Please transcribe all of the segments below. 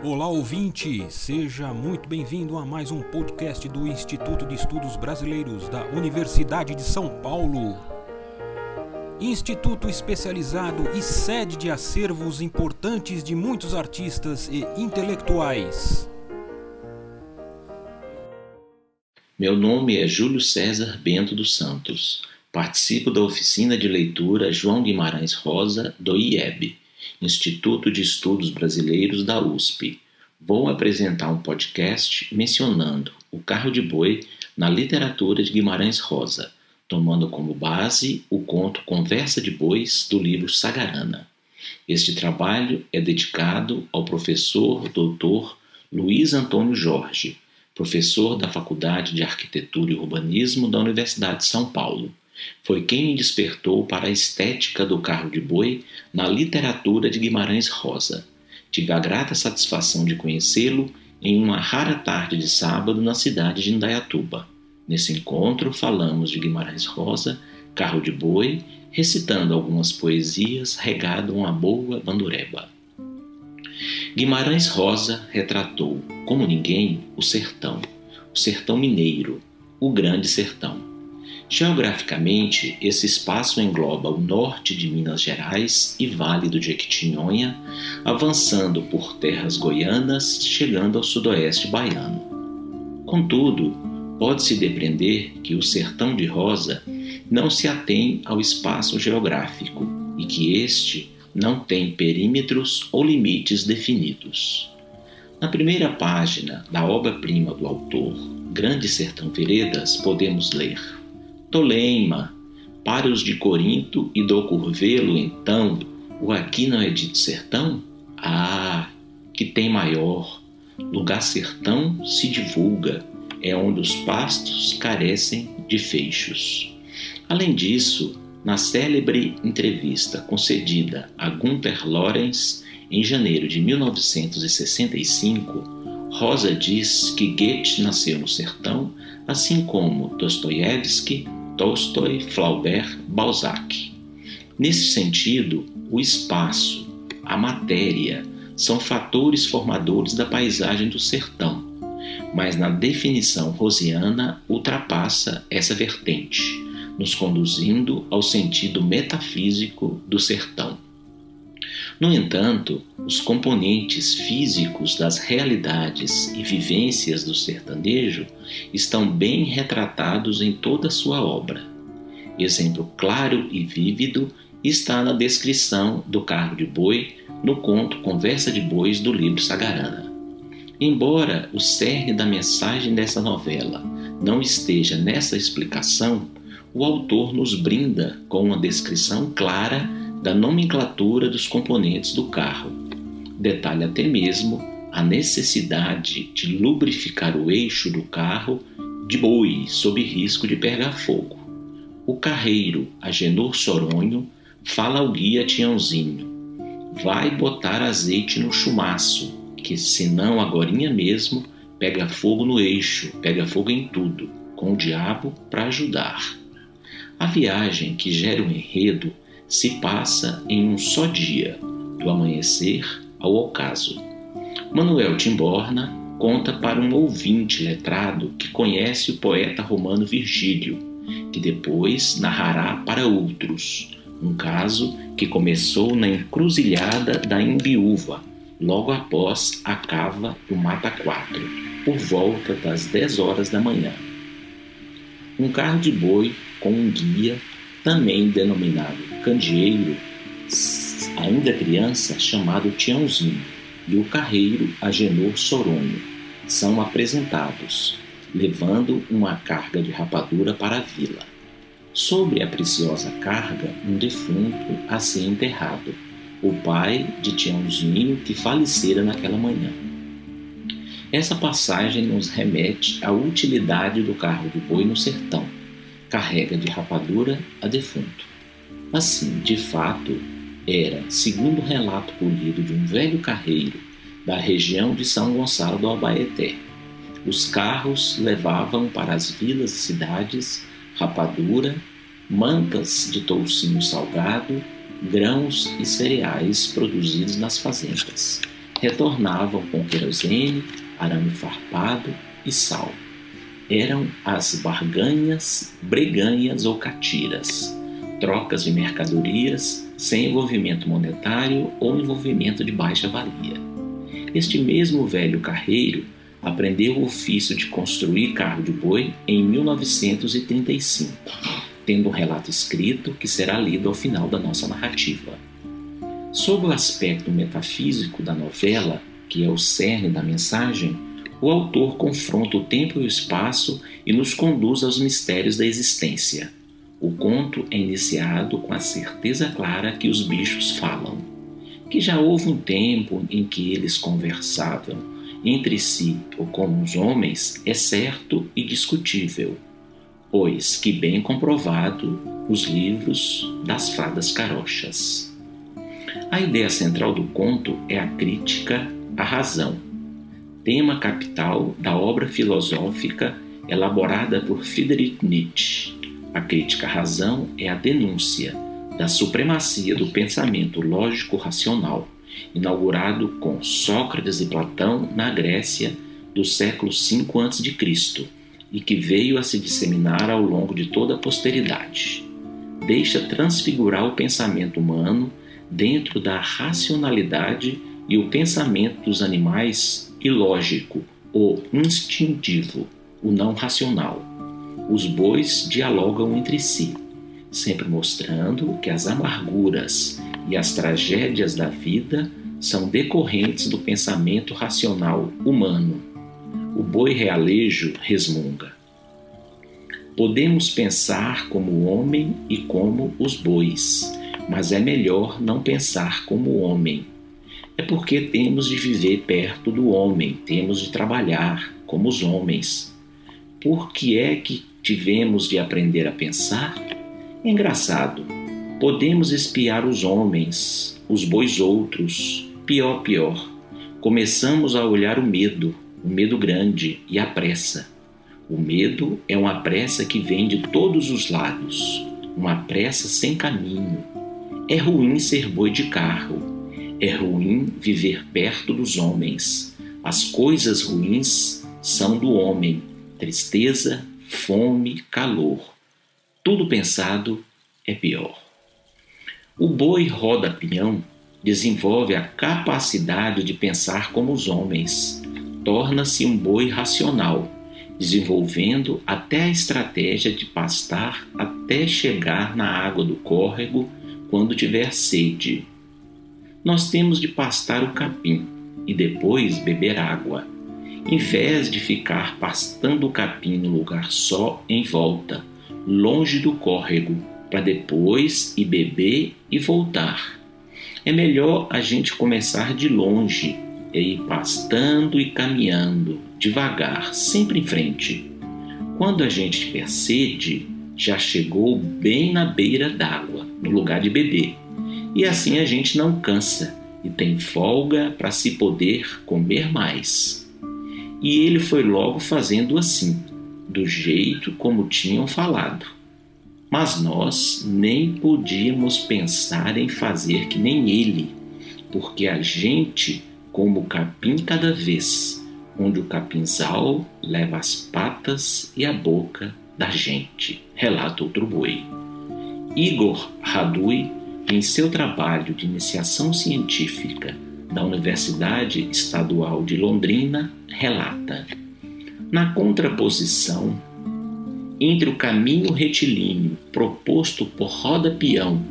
Olá ouvinte, seja muito bem-vindo a mais um podcast do Instituto de Estudos Brasileiros da Universidade de São Paulo. Instituto especializado e sede de acervos importantes de muitos artistas e intelectuais. Meu nome é Júlio César Bento dos Santos. Participo da oficina de leitura João Guimarães Rosa, do IEB, Instituto de Estudos Brasileiros da USP. Vou apresentar um podcast mencionando o carro de boi na literatura de Guimarães Rosa, tomando como base o conto Conversa de Bois do livro Sagarana. Este trabalho é dedicado ao professor doutor Luiz Antônio Jorge, professor da Faculdade de Arquitetura e Urbanismo da Universidade de São Paulo. Foi quem me despertou para a estética do carro de boi na literatura de Guimarães Rosa. Tive a grata satisfação de conhecê-lo em uma rara tarde de sábado na cidade de Indaiatuba. Nesse encontro, falamos de Guimarães Rosa, Carro de Boi, recitando algumas poesias regado uma boa bandureba. Guimarães Rosa retratou, como ninguém, o sertão, o sertão mineiro, o grande sertão. Geograficamente, esse espaço engloba o norte de Minas Gerais e Vale do Jequitinhonha, avançando por terras goianas, chegando ao sudoeste baiano. Contudo, pode-se depreender que o sertão de Rosa não se atém ao espaço geográfico e que este não tem perímetros ou limites definidos. Na primeira página da obra-prima do autor, Grande Sertão Veredas, podemos ler Toleima, para os de Corinto e do Curvelo, então, o aqui não é dito sertão? Ah, que tem maior. Lugar sertão se divulga, é onde os pastos carecem de feixos. Além disso, na célebre entrevista concedida a Gunther Lorenz em janeiro de 1965, Rosa diz que Goethe nasceu no sertão, assim como Dostoiévski, Tolstói, Flaubert, Balzac. Nesse sentido, o espaço, a matéria, são fatores formadores da paisagem do sertão, mas na definição rosiana ultrapassa essa vertente, nos conduzindo ao sentido metafísico do sertão. No entanto, os componentes físicos das realidades e vivências do sertanejo estão bem retratados em toda a sua obra. Exemplo claro e vívido está na descrição do carro de boi no conto Conversa de Bois do livro Sagarana. Embora o cerne da mensagem dessa novela não esteja nessa explicação, o autor nos brinda com uma descrição clara da nomenclatura dos componentes do carro. Detalha até mesmo a necessidade de lubrificar o eixo do carro de boi sob risco de pegar fogo. O carreiro, Agenor Soronho, fala ao guia Tiãozinho: vai botar azeite no chumaço, que senão agorinha mesmo pega fogo no eixo, pega fogo em tudo, com o diabo para ajudar. A viagem que gera o enredo se passa em um só dia, do amanhecer ao ocaso. Manuel Timborna conta para um ouvinte letrado que conhece o poeta romano Virgílio, que depois narrará para outros, um caso que começou na encruzilhada da Imbiúva, logo após a cava do Mata Quatro, por volta das 10 horas da manhã. Um carro de boi com um guia também denominado candeeiro, ainda criança, chamado Tiãozinho, e o carreiro Agenor Soronho, são apresentados, levando uma carga de rapadura para a vila. Sobre a preciosa carga, um defunto a ser enterrado, o pai de Tiãozinho que falecera naquela manhã. Essa passagem nos remete à utilidade do carro de boi no sertão carrega de rapadura a defunto. Assim, de fato, era, segundo o relato polido de um velho carreiro da região de São Gonçalo do Abaeté. Os carros levavam para as vilas e cidades rapadura, mantas de toucinho salgado, grãos e cereais produzidos nas fazendas. retornavam com querosene, arame farpado e sal. Eram as barganhas, breganhas ou catiras, trocas de mercadorias sem envolvimento monetário ou envolvimento de baixa valia. Este mesmo velho carreiro aprendeu o ofício de construir carro de boi em 1935, tendo um relato escrito que será lido ao final da nossa narrativa. Sob o aspecto metafísico da novela, que é o cerne da mensagem, o autor confronta o tempo e o espaço e nos conduz aos mistérios da existência. O conto é iniciado com a certeza clara que os bichos falam, que já houve um tempo em que eles conversavam entre si ou com os homens é certo e discutível, pois que bem comprovado os livros das fadas carochas. A ideia central do conto é a crítica à razão, tema capital da obra filosófica elaborada por Friedrich Nietzsche. A crítica à razão é a denúncia da supremacia do pensamento lógico-racional, inaugurado com Sócrates e Platão na Grécia do século V a.C. e que veio a se disseminar ao longo de toda a posteridade. Deixa transfigurar o pensamento humano dentro da racionalidade e o pensamento dos animais ilógico, o instintivo, o não racional os bois dialogam entre si, sempre mostrando que as amarguras e as tragédias da vida são decorrentes do pensamento racional humano. O boi realejo resmunga. Podemos pensar como o homem e como os bois, mas é melhor não pensar como o homem. É porque temos de viver perto do homem, temos de trabalhar como os homens. Por que é que tivemos de aprender a pensar? É engraçado. Podemos espiar os homens, os bois outros, pior, pior. Começamos a olhar o medo, o medo grande e a pressa. O medo é uma pressa que vem de todos os lados, uma pressa sem caminho. É ruim ser boi de carro, é ruim viver perto dos homens. As coisas ruins são do homem, tristeza, fome, calor. Tudo pensado é pior. O boi roda pinhão desenvolve a capacidade de pensar como os homens. Torna-se um boi racional, desenvolvendo até a estratégia de pastar até chegar na água do córrego quando tiver sede. Nós temos de pastar o capim e depois beber água em vez de ficar pastando o capim no lugar só em volta, longe do córrego, para depois ir beber e voltar. É melhor a gente começar de longe e ir pastando e caminhando, devagar, sempre em frente. Quando a gente tiver sede, já chegou bem na beira d'água, no lugar de beber. E assim a gente não cansa e tem folga para se poder comer mais. E ele foi logo fazendo assim, do jeito como tinham falado. Mas nós nem podíamos pensar em fazer que nem ele, porque a gente, como capim cada vez, onde o capinzal leva as patas e a boca da gente, relata outro boi. Igor Radui, em seu trabalho de iniciação científica da Universidade Estadual de Londrina, relata: Na contraposição entre o caminho retilíneo proposto por Roda Peão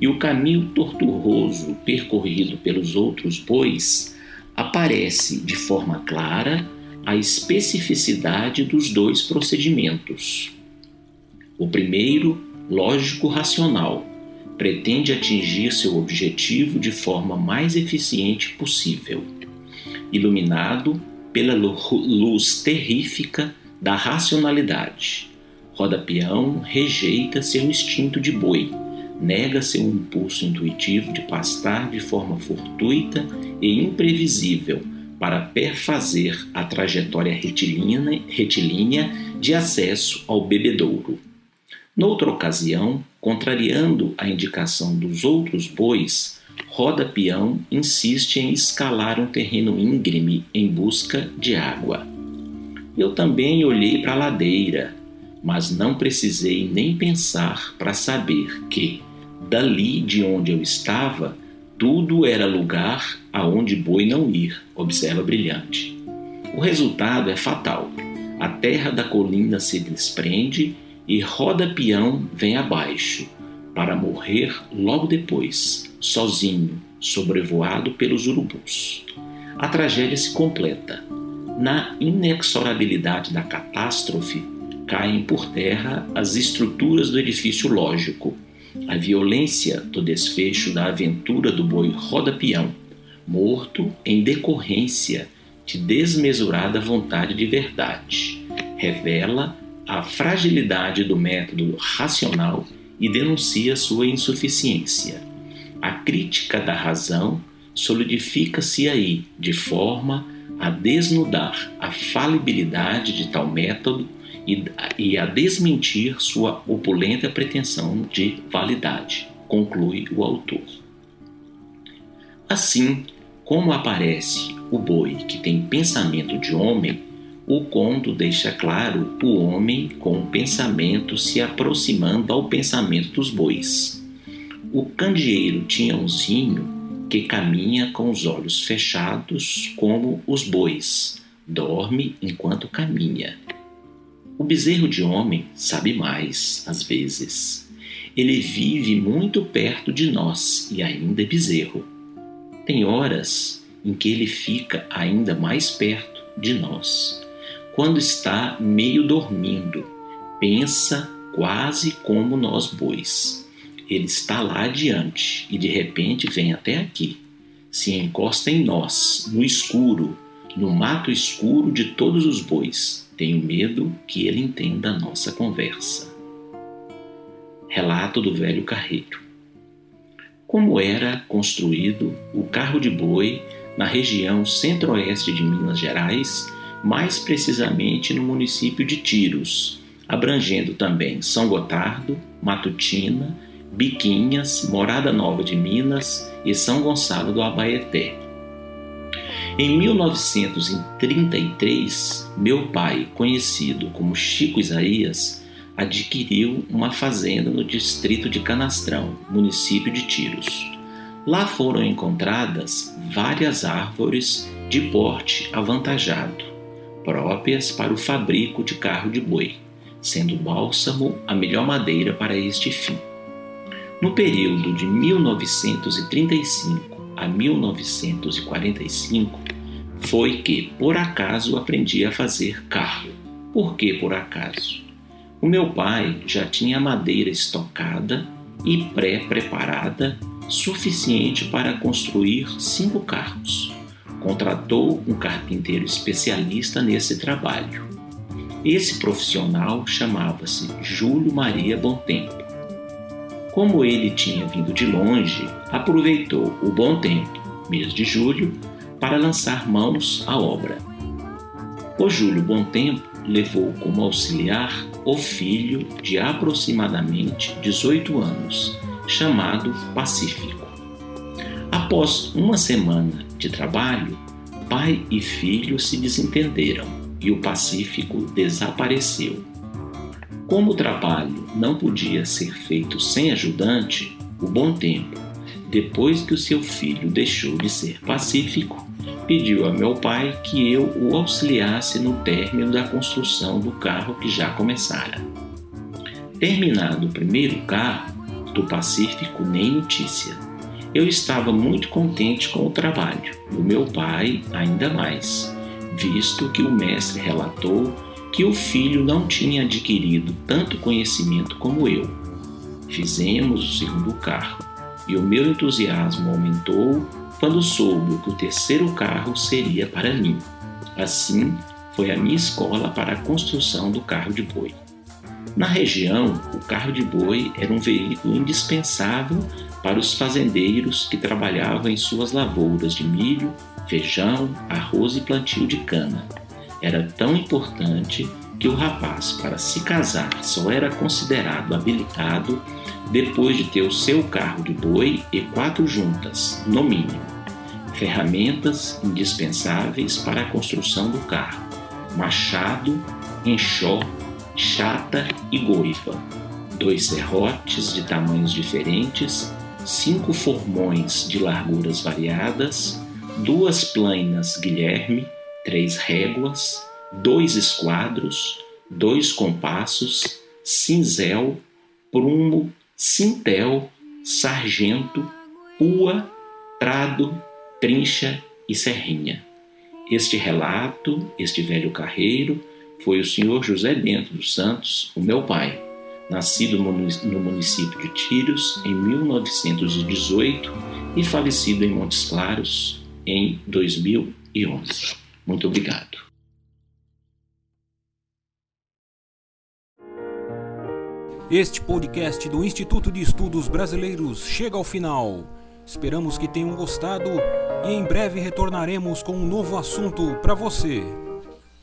e o caminho tortuoso percorrido pelos outros bois, aparece de forma clara a especificidade dos dois procedimentos. O primeiro, lógico-racional, pretende atingir seu objetivo de forma mais eficiente possível, iluminado pela luz terrífica da racionalidade. Roda peão rejeita seu instinto de boi, nega seu impulso intuitivo de pastar de forma fortuita e imprevisível para perfazer a trajetória retilínea, retilínea de acesso ao bebedouro. Noutra ocasião, contrariando a indicação dos outros bois, Roda Peão insiste em escalar um terreno íngreme em busca de água. Eu também olhei para a ladeira, mas não precisei nem pensar para saber que, dali de onde eu estava, tudo era lugar aonde boi não ir, observa brilhante. O resultado é fatal. A terra da colina se desprende e roda peão vem abaixo, para morrer logo depois, sozinho, sobrevoado pelos urubus. A tragédia se completa. Na inexorabilidade da catástrofe, caem por terra as estruturas do edifício lógico, a violência do desfecho da aventura do boi roda-peão, morto em decorrência de desmesurada vontade de verdade, revela a fragilidade do método racional e denuncia sua insuficiência. A crítica da razão solidifica-se aí, de forma a desnudar a falibilidade de tal método e, e a desmentir sua opulenta pretensão de validade, conclui o autor. Assim, como aparece o boi que tem pensamento de homem, o conto deixa claro o homem com o pensamento se aproximando ao pensamento dos bois. O candeeiro tinha um zinho que caminha com os olhos fechados, como os bois, dorme enquanto caminha. O bezerro de homem sabe mais, às vezes. Ele vive muito perto de nós e ainda é bezerro. Tem horas em que ele fica ainda mais perto de nós quando está meio dormindo, pensa quase como nós bois. Ele está lá adiante e de repente vem até aqui. Se encosta em nós, no escuro, no mato escuro de todos os bois. Tenho medo que ele entenda a nossa conversa. Relato do velho carreiro. Como era construído o carro de boi na região centro-oeste de Minas Gerais mais precisamente no município de Tiros, abrangendo também São Gotardo, Matutina, Biquinhas, Morada Nova de Minas e São Gonçalo do Abaeté. Em 1933, meu pai, conhecido como Chico Isaías, adquiriu uma fazenda no distrito de Canastrão, município de Tiros. Lá foram encontradas várias árvores de porte avantajado próprias para o fabrico de carro de boi, sendo o bálsamo a melhor madeira para este fim. No período de 1935 a 1945, foi que, por acaso, aprendi a fazer carro. Por que por acaso? O meu pai já tinha madeira estocada e pré-preparada suficiente para construir cinco carros contratou um carpinteiro especialista nesse trabalho. Esse profissional chamava-se Júlio Maria Bom Tempo. Como ele tinha vindo de longe, aproveitou o bom tempo, mês de julho, para lançar mãos à obra. O Júlio Bom Tempo levou como auxiliar o filho de aproximadamente 18 anos, chamado Pacífico. Após uma semana de trabalho, pai e filho se desentenderam e o Pacífico desapareceu. Como o trabalho não podia ser feito sem ajudante, o bom tempo, depois que o seu filho deixou de ser pacífico, pediu a meu pai que eu o auxiliasse no término da construção do carro que já começara. Terminado o primeiro carro, do Pacífico nem notícia eu estava muito contente com o trabalho, o meu pai ainda mais, visto que o mestre relatou que o filho não tinha adquirido tanto conhecimento como eu. Fizemos o segundo carro e o meu entusiasmo aumentou quando soube que o terceiro carro seria para mim. Assim, foi a minha escola para a construção do carro de boi. Na região, o carro de boi era um veículo indispensável para os fazendeiros que trabalhavam em suas lavouras de milho, feijão, arroz e plantio de cana. Era tão importante que o rapaz, para se casar, só era considerado habilitado depois de ter o seu carro de boi e quatro juntas, no mínimo. Ferramentas indispensáveis para a construção do carro: machado, enxó, chata e goiva. Dois serrotes de tamanhos diferentes, cinco formões de larguras variadas, duas plainas Guilherme, três réguas, dois esquadros, dois compassos, cinzel, prumo, cintel, sargento, pua, prado, trincha e serrinha. Este relato, este velho carreiro, foi o senhor José Bento dos Santos, o meu pai, nascido no município de Tírios em 1918 e falecido em Montes Claros em 2011. Muito obrigado. Este podcast do Instituto de Estudos Brasileiros chega ao final. Esperamos que tenham gostado e em breve retornaremos com um novo assunto para você.